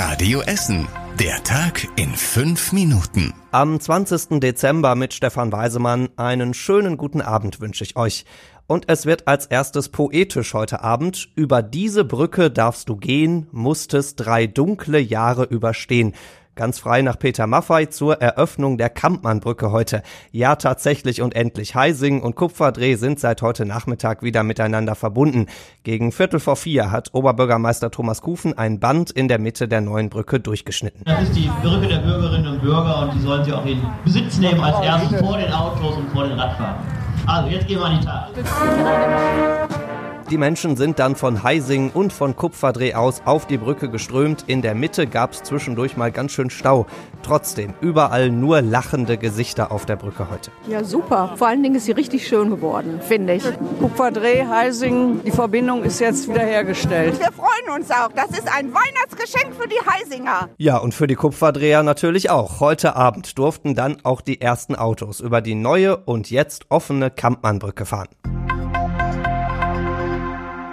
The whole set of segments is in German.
Radio Essen. Der Tag in fünf Minuten. Am 20. Dezember mit Stefan Weisemann einen schönen guten Abend wünsche ich euch. Und es wird als erstes poetisch heute Abend. Über diese Brücke darfst du gehen, musstest drei dunkle Jahre überstehen. Ganz frei nach Peter Maffei zur Eröffnung der Kampmannbrücke heute. Ja, tatsächlich und endlich. Heising und Kupferdreh sind seit heute Nachmittag wieder miteinander verbunden. Gegen Viertel vor vier hat Oberbürgermeister Thomas Kufen ein Band in der Mitte der neuen Brücke durchgeschnitten. Das ist die Brücke der Bürgerinnen und Bürger und die sollen sie auch in Besitz nehmen als erstes vor den Autos und vor den Radfahrern. Also, jetzt gehen wir an die Tat. Die Menschen sind dann von Heising und von Kupferdreh aus auf die Brücke geströmt. In der Mitte gab es zwischendurch mal ganz schön Stau. Trotzdem überall nur lachende Gesichter auf der Brücke heute. Ja, super. Vor allen Dingen ist sie richtig schön geworden, finde ich. Kupferdreh, Heising, die Verbindung ist jetzt wiederhergestellt. Wir freuen uns auch. Das ist ein Weihnachtsgeschenk für die Heisinger. Ja, und für die Kupferdreher natürlich auch. Heute Abend durften dann auch die ersten Autos über die neue und jetzt offene Kampmannbrücke fahren.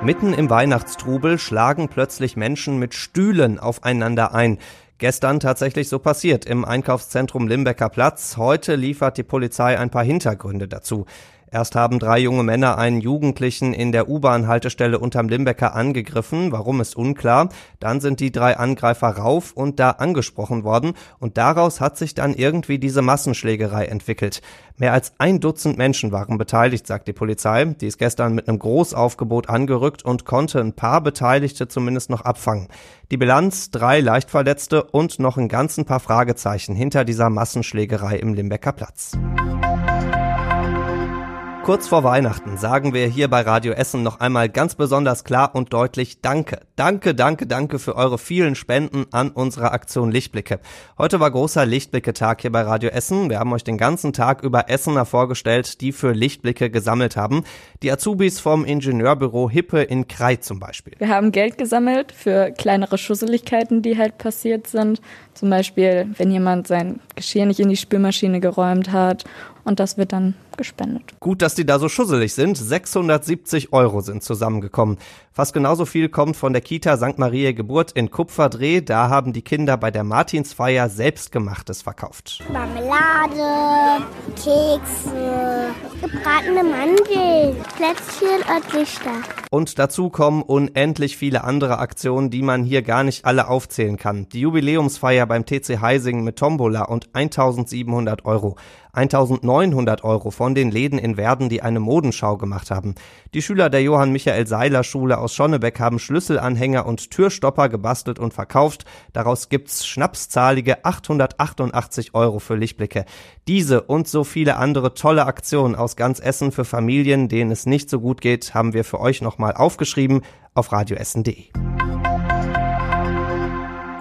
Mitten im Weihnachtstrubel schlagen plötzlich Menschen mit Stühlen aufeinander ein. Gestern tatsächlich so passiert im Einkaufszentrum Limbecker Platz. Heute liefert die Polizei ein paar Hintergründe dazu. Erst haben drei junge Männer einen Jugendlichen in der U-Bahn-Haltestelle unterm Limbecker angegriffen. Warum ist unklar. Dann sind die drei Angreifer rauf und da angesprochen worden und daraus hat sich dann irgendwie diese Massenschlägerei entwickelt. Mehr als ein Dutzend Menschen waren beteiligt, sagt die Polizei. Die ist gestern mit einem Großaufgebot angerückt und konnte ein paar Beteiligte zumindest noch abfangen. Die Bilanz, drei Leichtverletzte und noch ein ganzen paar Fragezeichen hinter dieser Massenschlägerei im Limbecker Platz. Kurz vor Weihnachten sagen wir hier bei Radio Essen noch einmal ganz besonders klar und deutlich Danke. Danke, danke, danke für eure vielen Spenden an unserer Aktion Lichtblicke. Heute war großer Lichtblicke-Tag hier bei Radio Essen. Wir haben euch den ganzen Tag über Essener vorgestellt, die für Lichtblicke gesammelt haben. Die Azubis vom Ingenieurbüro Hippe in Krei zum Beispiel. Wir haben Geld gesammelt für kleinere Schusseligkeiten, die halt passiert sind. Zum Beispiel, wenn jemand sein Geschirr nicht in die Spülmaschine geräumt hat und das wird dann gespendet. Gut, dass die da so schusselig sind. 670 Euro sind zusammengekommen. Fast genauso viel kommt von der Kita St. Maria Geburt in Kupferdreh. Da haben die Kinder bei der Martinsfeier selbstgemachtes verkauft. Marmelade, Kekse, gebratene Mandeln, Plätzchen und Lichter. Und dazu kommen unendlich viele andere Aktionen, die man hier gar nicht alle aufzählen kann. Die Jubiläumsfeier beim TC Heising mit Tombola und 1700 Euro. 1900 Euro von den Läden in Werden, die eine Modenschau gemacht haben. Die Schüler der Johann Michael Seiler Schule aus Schonnebeck haben Schlüsselanhänger und Türstopper gebastelt und verkauft. Daraus gibt's schnapszahlige 888 Euro für Lichtblicke. Diese und so viele andere tolle Aktionen aus ganz Essen für Familien, denen es nicht so gut geht, haben wir für euch nochmal aufgeschrieben auf radioessen.de.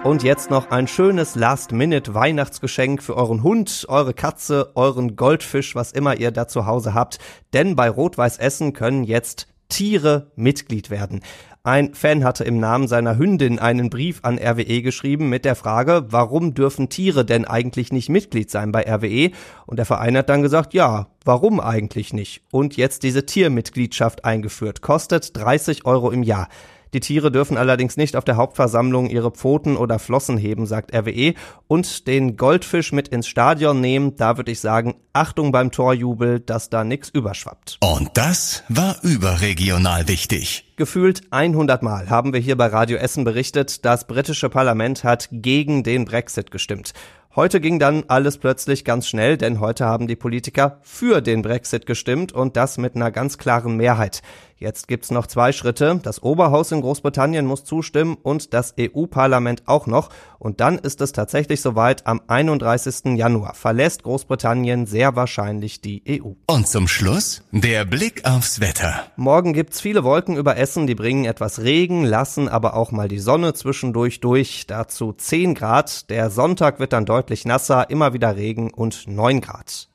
Und jetzt noch ein schönes Last-Minute-Weihnachtsgeschenk für euren Hund, eure Katze, euren Goldfisch, was immer ihr da zu Hause habt. Denn bei Rot-Weiß Essen können jetzt Tiere Mitglied werden. Ein Fan hatte im Namen seiner Hündin einen Brief an RWE geschrieben mit der Frage, warum dürfen Tiere denn eigentlich nicht Mitglied sein bei RWE? Und der Verein hat dann gesagt, ja, warum eigentlich nicht? Und jetzt diese Tiermitgliedschaft eingeführt, kostet 30 Euro im Jahr. Die Tiere dürfen allerdings nicht auf der Hauptversammlung ihre Pfoten oder Flossen heben, sagt RWE. Und den Goldfisch mit ins Stadion nehmen, da würde ich sagen, Achtung beim Torjubel, dass da nix überschwappt. Und das war überregional wichtig. Gefühlt 100 Mal haben wir hier bei Radio Essen berichtet, das britische Parlament hat gegen den Brexit gestimmt. Heute ging dann alles plötzlich ganz schnell, denn heute haben die Politiker für den Brexit gestimmt und das mit einer ganz klaren Mehrheit. Jetzt gibt's noch zwei Schritte. Das Oberhaus in Großbritannien muss zustimmen und das EU-Parlament auch noch. Und dann ist es tatsächlich soweit. Am 31. Januar verlässt Großbritannien sehr wahrscheinlich die EU. Und zum Schluss der Blick aufs Wetter. Morgen gibt's viele Wolken über Essen, die bringen etwas Regen, lassen aber auch mal die Sonne zwischendurch durch. Dazu 10 Grad. Der Sonntag wird dann deutlich nasser, immer wieder Regen und 9 Grad.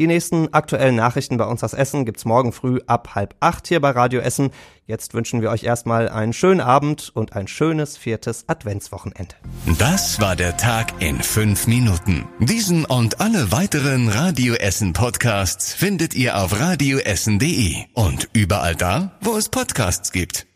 Die nächsten aktuellen Nachrichten bei uns aus Essen gibt's morgen früh ab halb acht hier bei Radio Essen. Jetzt wünschen wir euch erstmal einen schönen Abend und ein schönes viertes Adventswochenende. Das war der Tag in fünf Minuten. Diesen und alle weiteren Radio Essen Podcasts findet ihr auf radioessen.de und überall da, wo es Podcasts gibt.